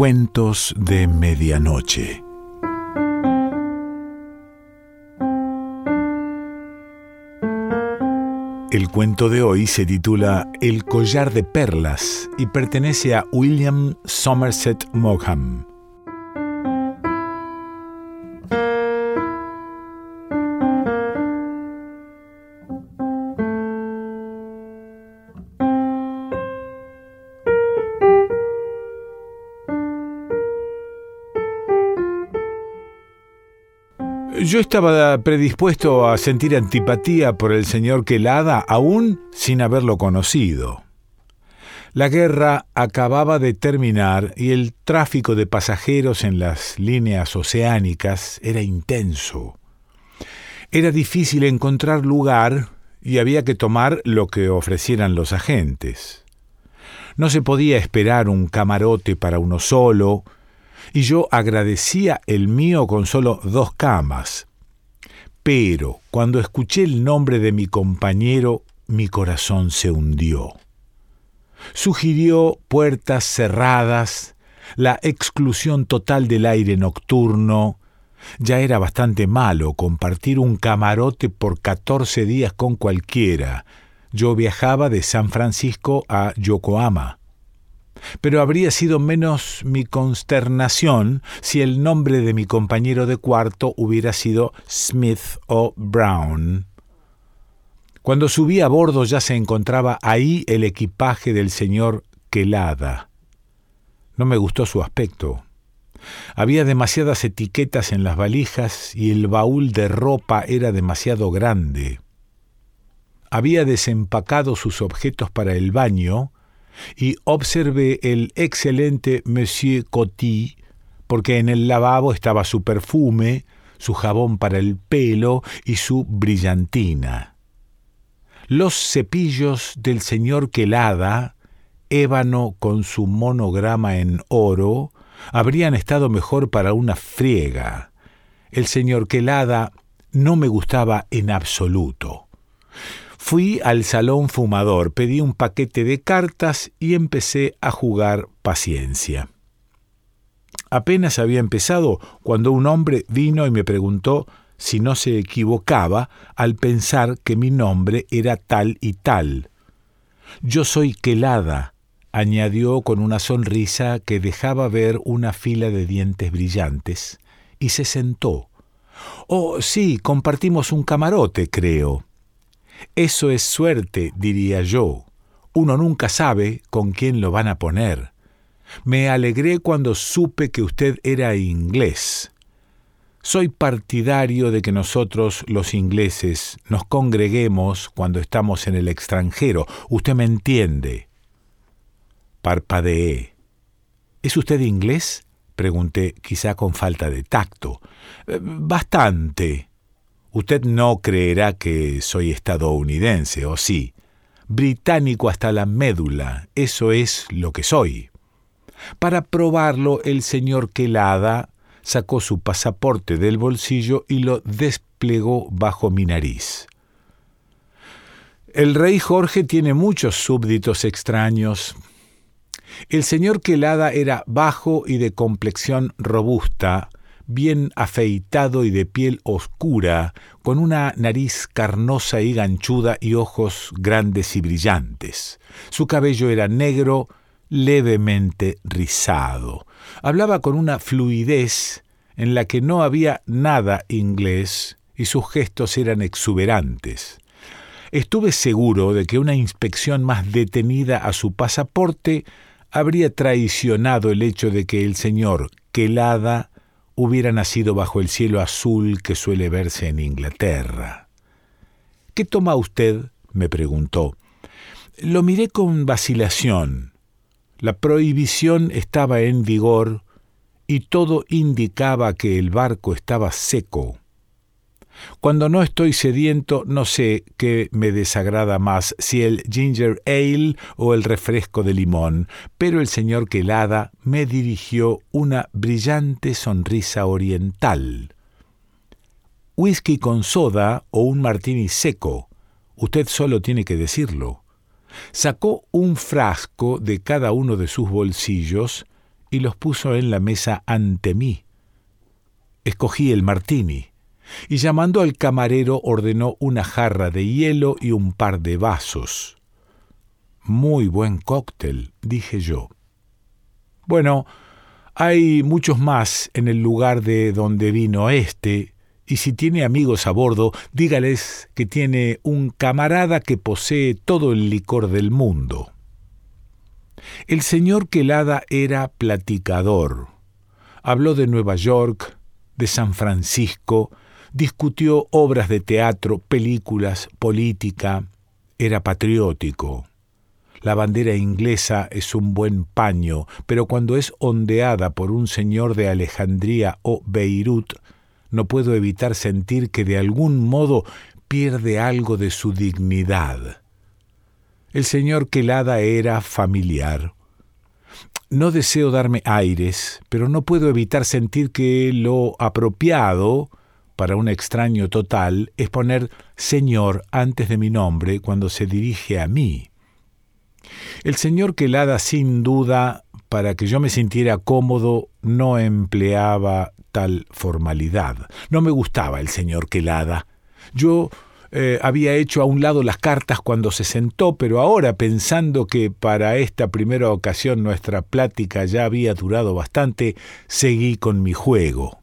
Cuentos de Medianoche. El cuento de hoy se titula El collar de perlas y pertenece a William Somerset Maugham. Yo estaba predispuesto a sentir antipatía por el señor Quelada aún sin haberlo conocido. La guerra acababa de terminar y el tráfico de pasajeros en las líneas oceánicas era intenso. Era difícil encontrar lugar y había que tomar lo que ofrecieran los agentes. No se podía esperar un camarote para uno solo, y yo agradecía el mío con solo dos camas. Pero cuando escuché el nombre de mi compañero, mi corazón se hundió. Sugirió puertas cerradas, la exclusión total del aire nocturno. Ya era bastante malo compartir un camarote por catorce días con cualquiera. Yo viajaba de San Francisco a Yokohama pero habría sido menos mi consternación si el nombre de mi compañero de cuarto hubiera sido Smith o Brown. Cuando subí a bordo ya se encontraba ahí el equipaje del señor Quelada. No me gustó su aspecto. Había demasiadas etiquetas en las valijas y el baúl de ropa era demasiado grande. Había desempacado sus objetos para el baño, y observé el excelente Monsieur Coty, porque en el lavabo estaba su perfume, su jabón para el pelo y su brillantina. Los cepillos del señor Quelada, ébano con su monograma en oro, habrían estado mejor para una friega. El señor Quelada no me gustaba en absoluto. Fui al salón fumador, pedí un paquete de cartas y empecé a jugar paciencia. Apenas había empezado cuando un hombre vino y me preguntó si no se equivocaba al pensar que mi nombre era tal y tal. Yo soy Quelada, añadió con una sonrisa que dejaba ver una fila de dientes brillantes, y se sentó. Oh, sí, compartimos un camarote, creo. Eso es suerte, diría yo. Uno nunca sabe con quién lo van a poner. Me alegré cuando supe que usted era inglés. Soy partidario de que nosotros, los ingleses, nos congreguemos cuando estamos en el extranjero. Usted me entiende. Parpadeé. ¿Es usted inglés? pregunté, quizá con falta de tacto. Eh, bastante. Usted no creerá que soy estadounidense, ¿o sí? Británico hasta la médula, eso es lo que soy. Para probarlo, el señor Quelada sacó su pasaporte del bolsillo y lo desplegó bajo mi nariz. El rey Jorge tiene muchos súbditos extraños. El señor Quelada era bajo y de complexión robusta, bien afeitado y de piel oscura, con una nariz carnosa y ganchuda y ojos grandes y brillantes. Su cabello era negro, levemente rizado. Hablaba con una fluidez en la que no había nada inglés y sus gestos eran exuberantes. Estuve seguro de que una inspección más detenida a su pasaporte habría traicionado el hecho de que el señor Quelada hubiera nacido bajo el cielo azul que suele verse en Inglaterra. ¿Qué toma usted? me preguntó. Lo miré con vacilación. La prohibición estaba en vigor y todo indicaba que el barco estaba seco. Cuando no estoy sediento, no sé qué me desagrada más, si el ginger ale o el refresco de limón, pero el señor Quelada me dirigió una brillante sonrisa oriental. Whisky con soda o un martini seco. Usted solo tiene que decirlo. Sacó un frasco de cada uno de sus bolsillos y los puso en la mesa ante mí. Escogí el martini y llamando al camarero ordenó una jarra de hielo y un par de vasos. Muy buen cóctel, dije yo. Bueno, hay muchos más en el lugar de donde vino este, y si tiene amigos a bordo, dígales que tiene un camarada que posee todo el licor del mundo. El señor Quelada era platicador. Habló de Nueva York, de San Francisco, discutió obras de teatro, películas, política, era patriótico. La bandera inglesa es un buen paño, pero cuando es ondeada por un señor de Alejandría o Beirut, no puedo evitar sentir que de algún modo pierde algo de su dignidad. El señor Quelada era familiar. No deseo darme aires, pero no puedo evitar sentir que lo apropiado para un extraño total es poner Señor antes de mi nombre cuando se dirige a mí. El señor Quelada, sin duda, para que yo me sintiera cómodo, no empleaba tal formalidad. No me gustaba el señor Quelada. Yo eh, había hecho a un lado las cartas cuando se sentó, pero ahora, pensando que para esta primera ocasión nuestra plática ya había durado bastante, seguí con mi juego.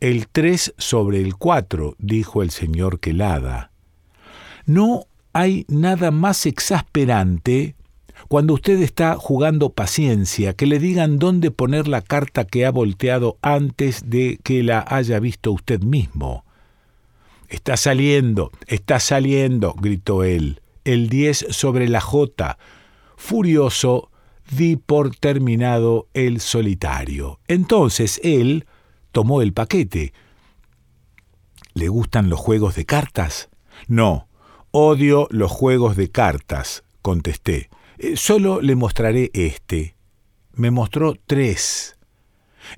El tres sobre el cuatro, dijo el señor Quelada. No hay nada más exasperante cuando usted está jugando paciencia, que le digan dónde poner la carta que ha volteado antes de que la haya visto usted mismo. Está saliendo, está saliendo, gritó él. El diez sobre la J. Furioso, di por terminado el solitario. Entonces él tomó el paquete. ¿Le gustan los juegos de cartas? No, odio los juegos de cartas, contesté. Eh, solo le mostraré este. Me mostró tres.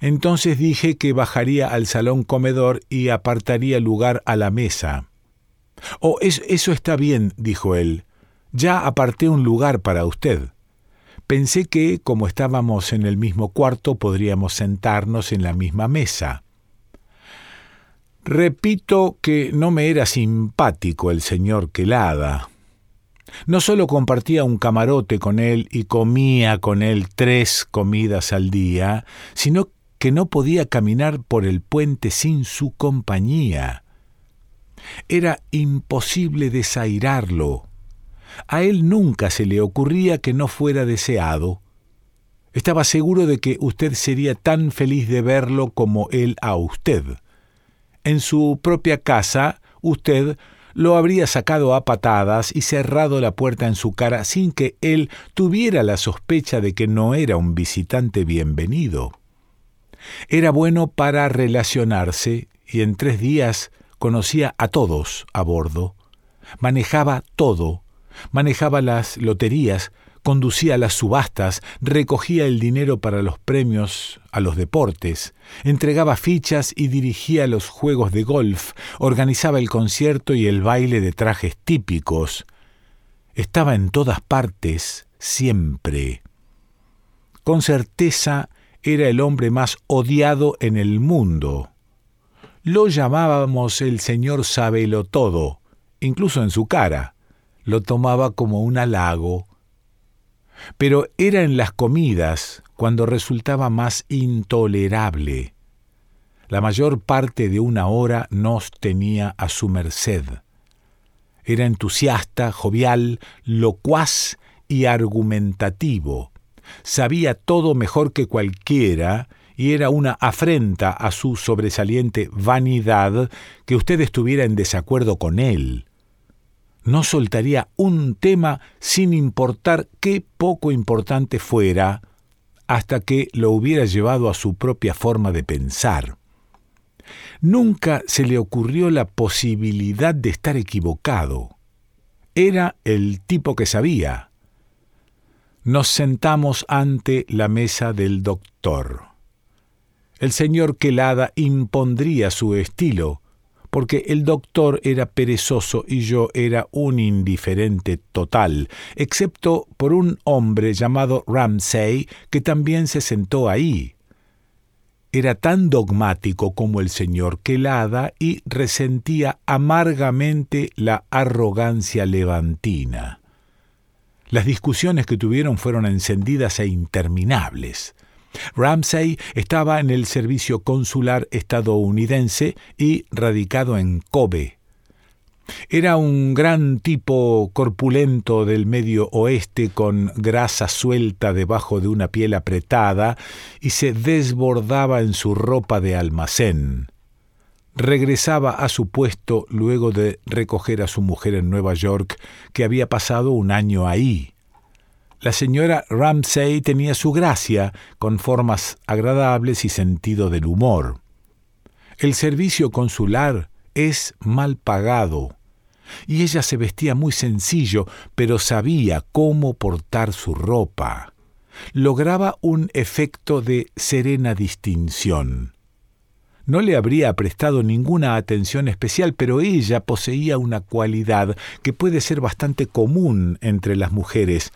Entonces dije que bajaría al salón comedor y apartaría lugar a la mesa. Oh, eso está bien, dijo él. Ya aparté un lugar para usted. Pensé que, como estábamos en el mismo cuarto, podríamos sentarnos en la misma mesa. Repito que no me era simpático el señor Quelada. No solo compartía un camarote con él y comía con él tres comidas al día, sino que no podía caminar por el puente sin su compañía. Era imposible desairarlo, a él nunca se le ocurría que no fuera deseado. Estaba seguro de que usted sería tan feliz de verlo como él a usted. En su propia casa, usted lo habría sacado a patadas y cerrado la puerta en su cara sin que él tuviera la sospecha de que no era un visitante bienvenido. Era bueno para relacionarse y en tres días conocía a todos a bordo. Manejaba todo manejaba las loterías, conducía las subastas, recogía el dinero para los premios a los deportes, entregaba fichas y dirigía los juegos de golf, organizaba el concierto y el baile de trajes típicos. Estaba en todas partes, siempre. Con certeza era el hombre más odiado en el mundo. Lo llamábamos el señor Sabelo todo, incluso en su cara lo tomaba como un halago, pero era en las comidas cuando resultaba más intolerable. La mayor parte de una hora nos tenía a su merced. Era entusiasta, jovial, locuaz y argumentativo. Sabía todo mejor que cualquiera y era una afrenta a su sobresaliente vanidad que usted estuviera en desacuerdo con él no soltaría un tema sin importar qué poco importante fuera, hasta que lo hubiera llevado a su propia forma de pensar. Nunca se le ocurrió la posibilidad de estar equivocado. Era el tipo que sabía. Nos sentamos ante la mesa del doctor. El señor Quelada impondría su estilo, porque el doctor era perezoso y yo era un indiferente total, excepto por un hombre llamado Ramsay que también se sentó ahí. Era tan dogmático como el señor Quelada y resentía amargamente la arrogancia levantina. Las discusiones que tuvieron fueron encendidas e interminables. Ramsay estaba en el servicio consular estadounidense y radicado en Kobe. Era un gran tipo corpulento del medio oeste con grasa suelta debajo de una piel apretada y se desbordaba en su ropa de almacén. Regresaba a su puesto luego de recoger a su mujer en Nueva York, que había pasado un año ahí. La señora Ramsay tenía su gracia, con formas agradables y sentido del humor. El servicio consular es mal pagado, y ella se vestía muy sencillo, pero sabía cómo portar su ropa. Lograba un efecto de serena distinción. No le habría prestado ninguna atención especial, pero ella poseía una cualidad que puede ser bastante común entre las mujeres,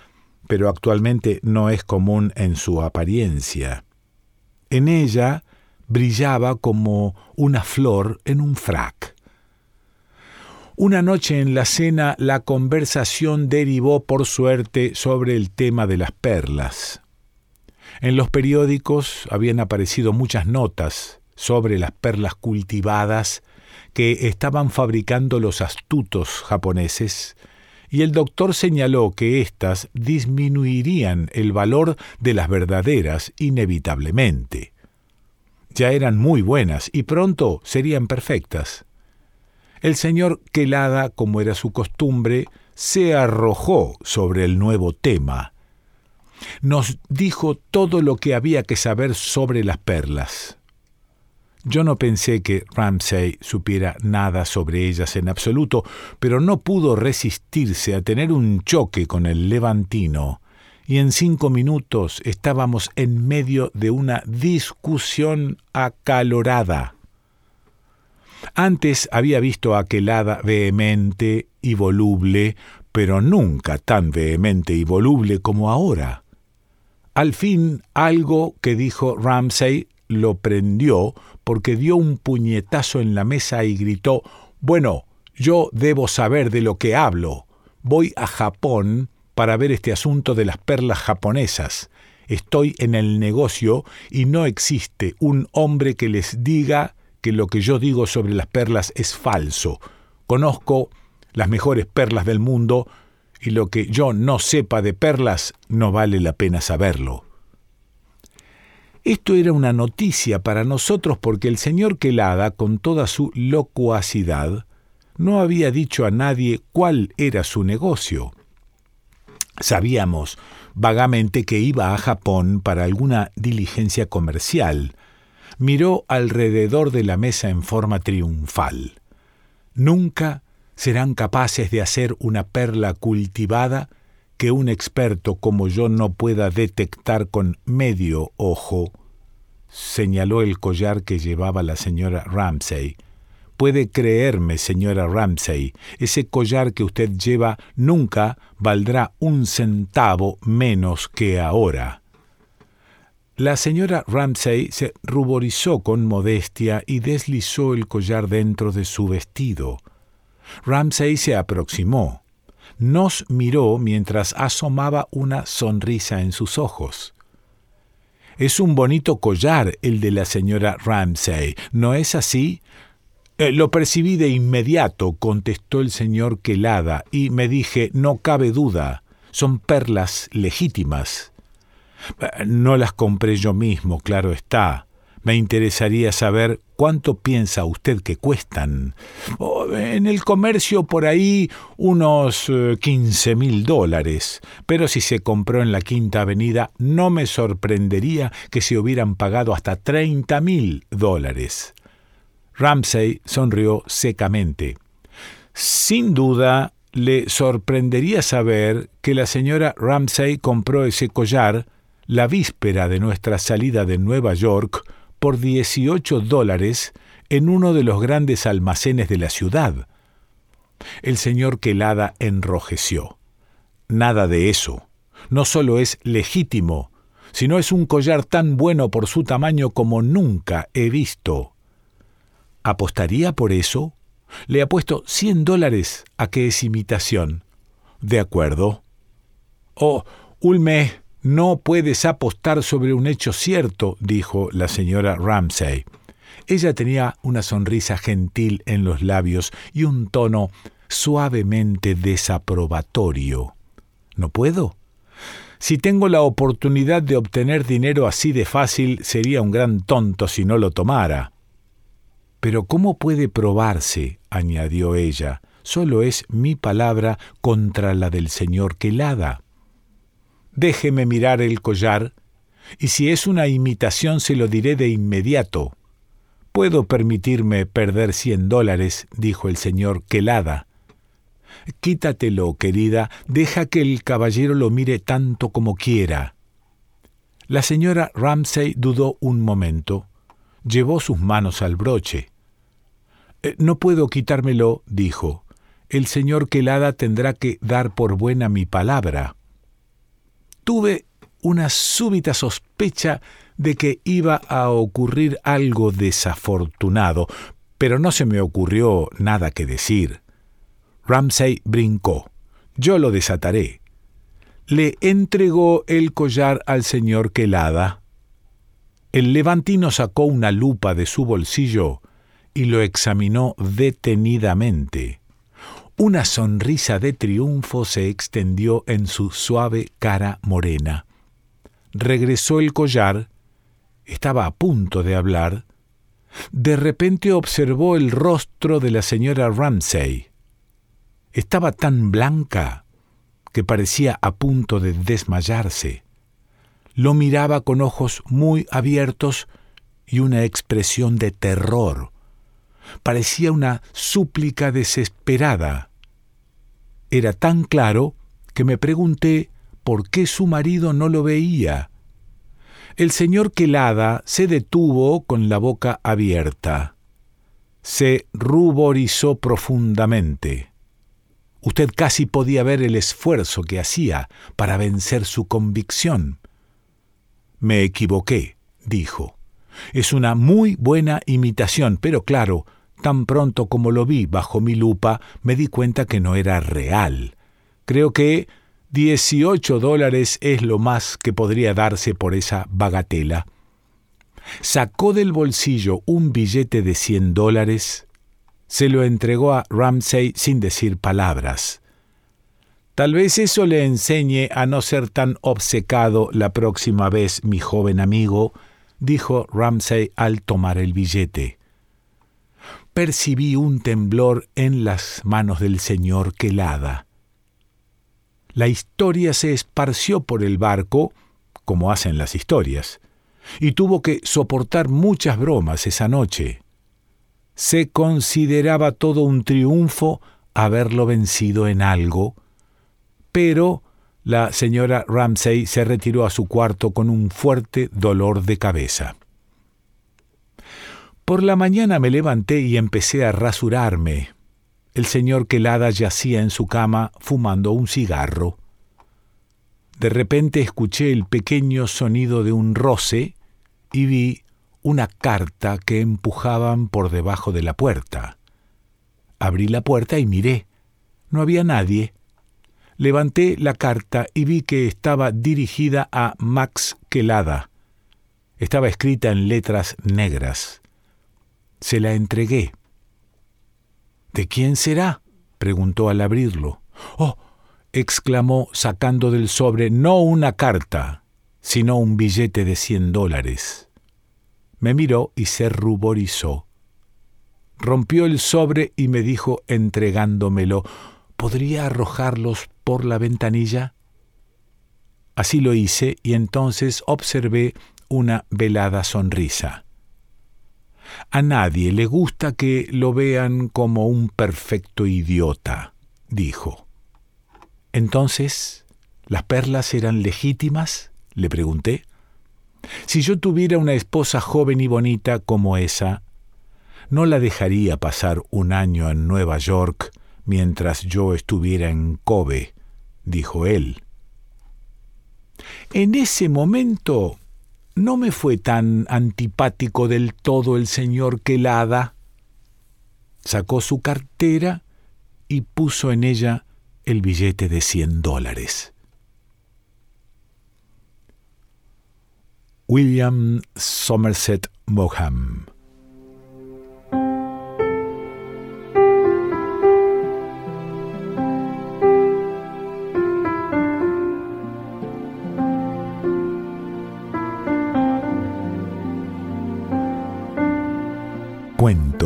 pero actualmente no es común en su apariencia. En ella brillaba como una flor en un frac. Una noche en la cena la conversación derivó por suerte sobre el tema de las perlas. En los periódicos habían aparecido muchas notas sobre las perlas cultivadas que estaban fabricando los astutos japoneses y el doctor señaló que éstas disminuirían el valor de las verdaderas inevitablemente. Ya eran muy buenas y pronto serían perfectas. El señor Quelada, como era su costumbre, se arrojó sobre el nuevo tema. Nos dijo todo lo que había que saber sobre las perlas. Yo no pensé que Ramsay supiera nada sobre ellas en absoluto, pero no pudo resistirse a tener un choque con el levantino, y en cinco minutos estábamos en medio de una discusión acalorada. Antes había visto a aquelada vehemente y voluble, pero nunca tan vehemente y voluble como ahora. Al fin algo que dijo Ramsay lo prendió porque dio un puñetazo en la mesa y gritó Bueno, yo debo saber de lo que hablo. Voy a Japón para ver este asunto de las perlas japonesas. Estoy en el negocio y no existe un hombre que les diga que lo que yo digo sobre las perlas es falso. Conozco las mejores perlas del mundo y lo que yo no sepa de perlas no vale la pena saberlo. Esto era una noticia para nosotros porque el señor Quelada, con toda su locuacidad, no había dicho a nadie cuál era su negocio. Sabíamos vagamente que iba a Japón para alguna diligencia comercial. Miró alrededor de la mesa en forma triunfal. Nunca serán capaces de hacer una perla cultivada que un experto como yo no pueda detectar con medio ojo, señaló el collar que llevaba la señora Ramsay. Puede creerme, señora Ramsay, ese collar que usted lleva nunca valdrá un centavo menos que ahora. La señora Ramsay se ruborizó con modestia y deslizó el collar dentro de su vestido. Ramsay se aproximó nos miró mientras asomaba una sonrisa en sus ojos. Es un bonito collar el de la señora Ramsay, ¿no es así? Eh, lo percibí de inmediato, contestó el señor Quelada, y me dije, no cabe duda, son perlas legítimas. Eh, no las compré yo mismo, claro está. Me interesaría saber cuánto piensa usted que cuestan. En el comercio por ahí unos eh, quince mil dólares, pero si se compró en la Quinta Avenida no me sorprendería que se hubieran pagado hasta treinta mil dólares. Ramsay sonrió secamente. Sin duda, le sorprendería saber que la señora Ramsay compró ese collar la víspera de nuestra salida de Nueva York por 18 dólares en uno de los grandes almacenes de la ciudad. El señor Quelada enrojeció. Nada de eso. No solo es legítimo, sino es un collar tan bueno por su tamaño como nunca he visto. ¿Apostaría por eso? Le apuesto cien dólares a que es imitación. De acuerdo. Oh, Ulme, no puedes apostar sobre un hecho cierto, dijo la señora Ramsay. Ella tenía una sonrisa gentil en los labios y un tono suavemente desaprobatorio. ¿No puedo? Si tengo la oportunidad de obtener dinero así de fácil, sería un gran tonto si no lo tomara. Pero ¿cómo puede probarse? añadió ella. Solo es mi palabra contra la del señor Quelada. Déjeme mirar el collar, y si es una imitación se lo diré de inmediato. Puedo permitirme perder cien dólares, dijo el señor Quelada. Quítatelo, querida, deja que el caballero lo mire tanto como quiera. La señora Ramsay dudó un momento. Llevó sus manos al broche. Eh, no puedo quitármelo, dijo. El señor Quelada tendrá que dar por buena mi palabra. Tuve una súbita sospecha de que iba a ocurrir algo desafortunado, pero no se me ocurrió nada que decir. Ramsay brincó. Yo lo desataré. Le entregó el collar al señor Quelada. El levantino sacó una lupa de su bolsillo y lo examinó detenidamente. Una sonrisa de triunfo se extendió en su suave cara morena. Regresó el collar, estaba a punto de hablar. De repente observó el rostro de la señora Ramsay. Estaba tan blanca que parecía a punto de desmayarse. Lo miraba con ojos muy abiertos y una expresión de terror. Parecía una súplica desesperada. Era tan claro que me pregunté por qué su marido no lo veía. El señor Quelada se detuvo con la boca abierta. Se ruborizó profundamente. Usted casi podía ver el esfuerzo que hacía para vencer su convicción. Me equivoqué, dijo. Es una muy buena imitación, pero claro, tan pronto como lo vi bajo mi lupa, me di cuenta que no era real. Creo que 18 dólares es lo más que podría darse por esa bagatela. Sacó del bolsillo un billete de 100 dólares, se lo entregó a Ramsay sin decir palabras. Tal vez eso le enseñe a no ser tan obcecado la próxima vez, mi joven amigo, dijo Ramsay al tomar el billete. Percibí un temblor en las manos del señor Quelada. La historia se esparció por el barco, como hacen las historias, y tuvo que soportar muchas bromas esa noche se consideraba todo un triunfo haberlo vencido en algo, pero la señora Ramsay se retiró a su cuarto con un fuerte dolor de cabeza. Por la mañana me levanté y empecé a rasurarme. El señor Quelada yacía en su cama fumando un cigarro. De repente escuché el pequeño sonido de un roce y vi una carta que empujaban por debajo de la puerta. Abrí la puerta y miré. No había nadie. Levanté la carta y vi que estaba dirigida a Max Quelada. Estaba escrita en letras negras. Se la entregué. ¿De quién será? preguntó al abrirlo. Oh, exclamó sacando del sobre no una carta, sino un billete de cien dólares. Me miró y se ruborizó. Rompió el sobre y me dijo entregándomelo, ¿podría arrojarlos por la ventanilla? Así lo hice y entonces observé una velada sonrisa. A nadie le gusta que lo vean como un perfecto idiota, dijo. Entonces, ¿las perlas eran legítimas? le pregunté. Si yo tuviera una esposa joven y bonita como esa, no la dejaría pasar un año en Nueva York mientras yo estuviera en Kobe, dijo él. En ese momento no me fue tan antipático del todo el señor Quelada. Sacó su cartera y puso en ella el billete de cien dólares. William Somerset Maugham